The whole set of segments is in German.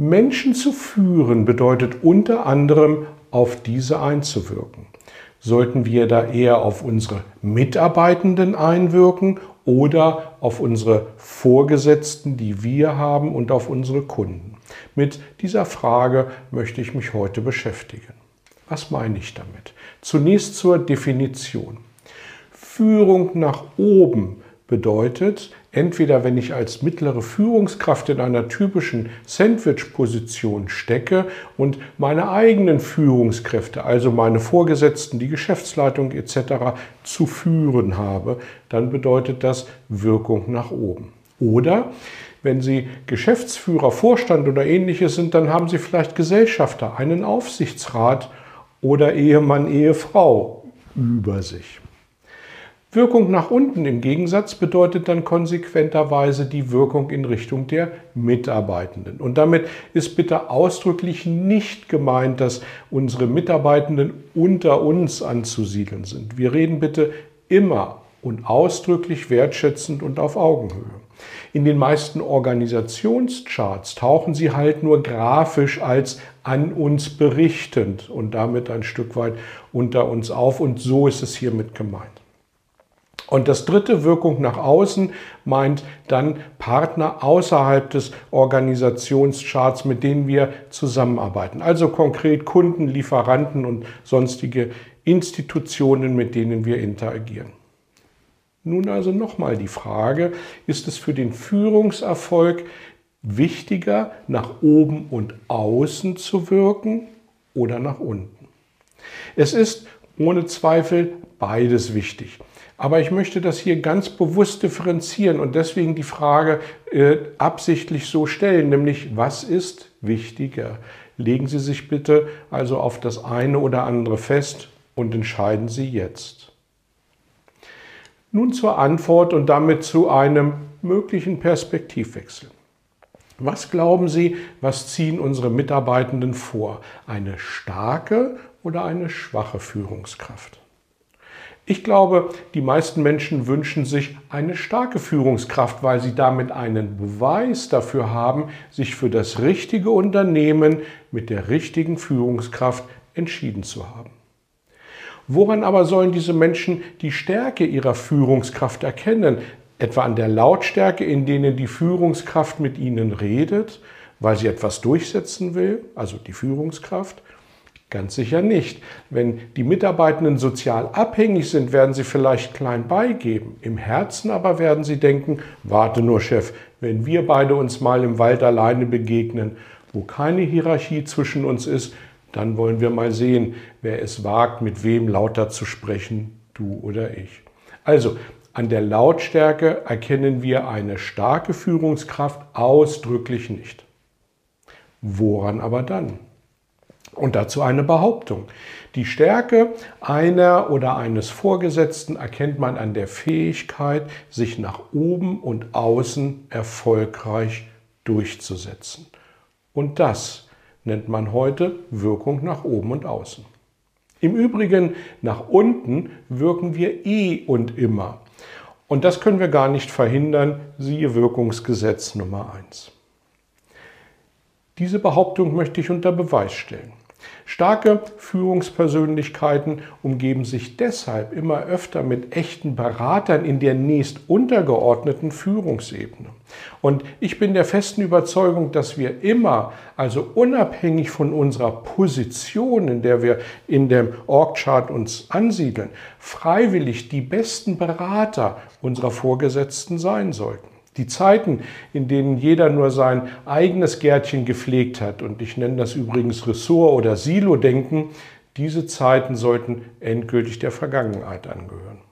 Menschen zu führen bedeutet unter anderem auf diese einzuwirken. Sollten wir da eher auf unsere Mitarbeitenden einwirken oder auf unsere Vorgesetzten, die wir haben und auf unsere Kunden? Mit dieser Frage möchte ich mich heute beschäftigen. Was meine ich damit? Zunächst zur Definition. Führung nach oben bedeutet, entweder wenn ich als mittlere Führungskraft in einer typischen Sandwich-Position stecke und meine eigenen Führungskräfte, also meine Vorgesetzten, die Geschäftsleitung etc. zu führen habe, dann bedeutet das Wirkung nach oben. Oder wenn Sie Geschäftsführer, Vorstand oder ähnliches sind, dann haben Sie vielleicht Gesellschafter, einen Aufsichtsrat oder Ehemann, Ehefrau über sich. Wirkung nach unten im Gegensatz bedeutet dann konsequenterweise die Wirkung in Richtung der Mitarbeitenden. Und damit ist bitte ausdrücklich nicht gemeint, dass unsere Mitarbeitenden unter uns anzusiedeln sind. Wir reden bitte immer und ausdrücklich wertschätzend und auf Augenhöhe. In den meisten Organisationscharts tauchen sie halt nur grafisch als an uns berichtend und damit ein Stück weit unter uns auf. Und so ist es hiermit gemeint. Und das dritte, Wirkung nach außen, meint dann Partner außerhalb des Organisationscharts, mit denen wir zusammenarbeiten. Also konkret Kunden, Lieferanten und sonstige Institutionen, mit denen wir interagieren. Nun also nochmal die Frage, ist es für den Führungserfolg wichtiger, nach oben und außen zu wirken oder nach unten? Es ist ohne Zweifel beides wichtig. Aber ich möchte das hier ganz bewusst differenzieren und deswegen die Frage äh, absichtlich so stellen, nämlich was ist wichtiger? Legen Sie sich bitte also auf das eine oder andere fest und entscheiden Sie jetzt. Nun zur Antwort und damit zu einem möglichen Perspektivwechsel. Was glauben Sie, was ziehen unsere Mitarbeitenden vor? Eine starke oder eine schwache Führungskraft? Ich glaube, die meisten Menschen wünschen sich eine starke Führungskraft, weil sie damit einen Beweis dafür haben, sich für das richtige Unternehmen mit der richtigen Führungskraft entschieden zu haben. Woran aber sollen diese Menschen die Stärke ihrer Führungskraft erkennen? Etwa an der Lautstärke, in denen die Führungskraft mit ihnen redet, weil sie etwas durchsetzen will, also die Führungskraft? Ganz sicher nicht. Wenn die Mitarbeitenden sozial abhängig sind, werden sie vielleicht klein beigeben. Im Herzen aber werden sie denken, warte nur Chef, wenn wir beide uns mal im Wald alleine begegnen, wo keine Hierarchie zwischen uns ist, dann wollen wir mal sehen, wer es wagt, mit wem lauter zu sprechen, du oder ich. Also, an der Lautstärke erkennen wir eine starke Führungskraft ausdrücklich nicht. Woran aber dann? Und dazu eine Behauptung. Die Stärke einer oder eines Vorgesetzten erkennt man an der Fähigkeit, sich nach oben und außen erfolgreich durchzusetzen. Und das nennt man heute Wirkung nach oben und außen. Im Übrigen, nach unten wirken wir eh und immer. Und das können wir gar nicht verhindern, siehe Wirkungsgesetz Nummer 1. Diese Behauptung möchte ich unter Beweis stellen. Starke Führungspersönlichkeiten umgeben sich deshalb immer öfter mit echten Beratern in der nächst untergeordneten Führungsebene. Und ich bin der festen Überzeugung, dass wir immer, also unabhängig von unserer Position, in der wir in dem Org-Chart uns ansiedeln, freiwillig die besten Berater unserer Vorgesetzten sein sollten. Die Zeiten, in denen jeder nur sein eigenes Gärtchen gepflegt hat, und ich nenne das übrigens Ressort- oder Silo-Denken, diese Zeiten sollten endgültig der Vergangenheit angehören.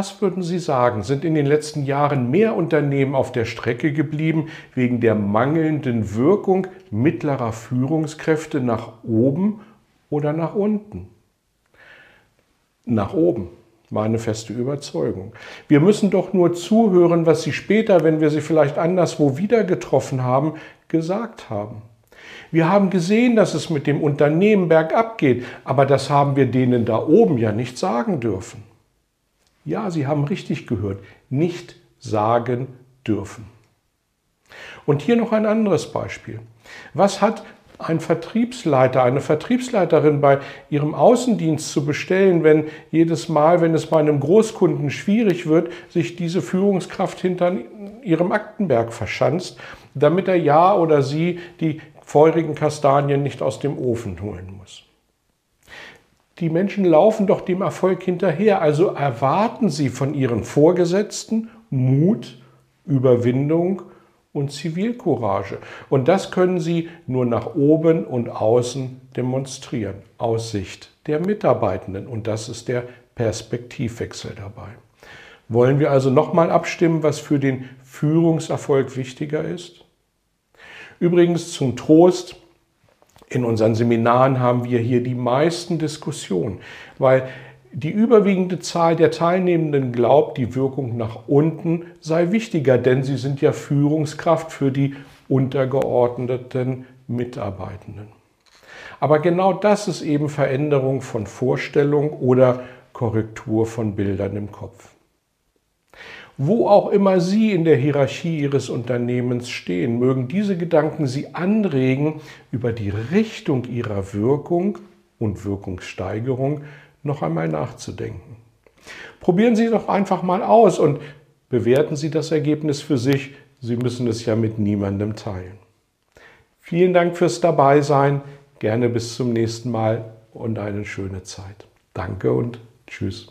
Was würden Sie sagen? Sind in den letzten Jahren mehr Unternehmen auf der Strecke geblieben wegen der mangelnden Wirkung mittlerer Führungskräfte nach oben oder nach unten? Nach oben, meine feste Überzeugung. Wir müssen doch nur zuhören, was Sie später, wenn wir Sie vielleicht anderswo wieder getroffen haben, gesagt haben. Wir haben gesehen, dass es mit dem Unternehmen bergab geht, aber das haben wir denen da oben ja nicht sagen dürfen. Ja, Sie haben richtig gehört, nicht sagen dürfen. Und hier noch ein anderes Beispiel. Was hat ein Vertriebsleiter, eine Vertriebsleiterin bei ihrem Außendienst zu bestellen, wenn jedes Mal, wenn es bei einem Großkunden schwierig wird, sich diese Führungskraft hinter ihrem Aktenberg verschanzt, damit er ja oder sie die feurigen Kastanien nicht aus dem Ofen holen muss. Die Menschen laufen doch dem Erfolg hinterher, also erwarten sie von ihren Vorgesetzten Mut, Überwindung und Zivilcourage. Und das können sie nur nach oben und außen demonstrieren, aus Sicht der Mitarbeitenden. Und das ist der Perspektivwechsel dabei. Wollen wir also nochmal abstimmen, was für den Führungserfolg wichtiger ist? Übrigens zum Trost, in unseren Seminaren haben wir hier die meisten Diskussionen, weil die überwiegende Zahl der Teilnehmenden glaubt, die Wirkung nach unten sei wichtiger, denn sie sind ja Führungskraft für die untergeordneten Mitarbeitenden. Aber genau das ist eben Veränderung von Vorstellung oder Korrektur von Bildern im Kopf. Wo auch immer Sie in der Hierarchie Ihres Unternehmens stehen, mögen diese Gedanken Sie anregen, über die Richtung Ihrer Wirkung und Wirkungssteigerung noch einmal nachzudenken. Probieren Sie doch einfach mal aus und bewerten Sie das Ergebnis für sich. Sie müssen es ja mit niemandem teilen. Vielen Dank fürs Dabeisein. Gerne bis zum nächsten Mal und eine schöne Zeit. Danke und tschüss.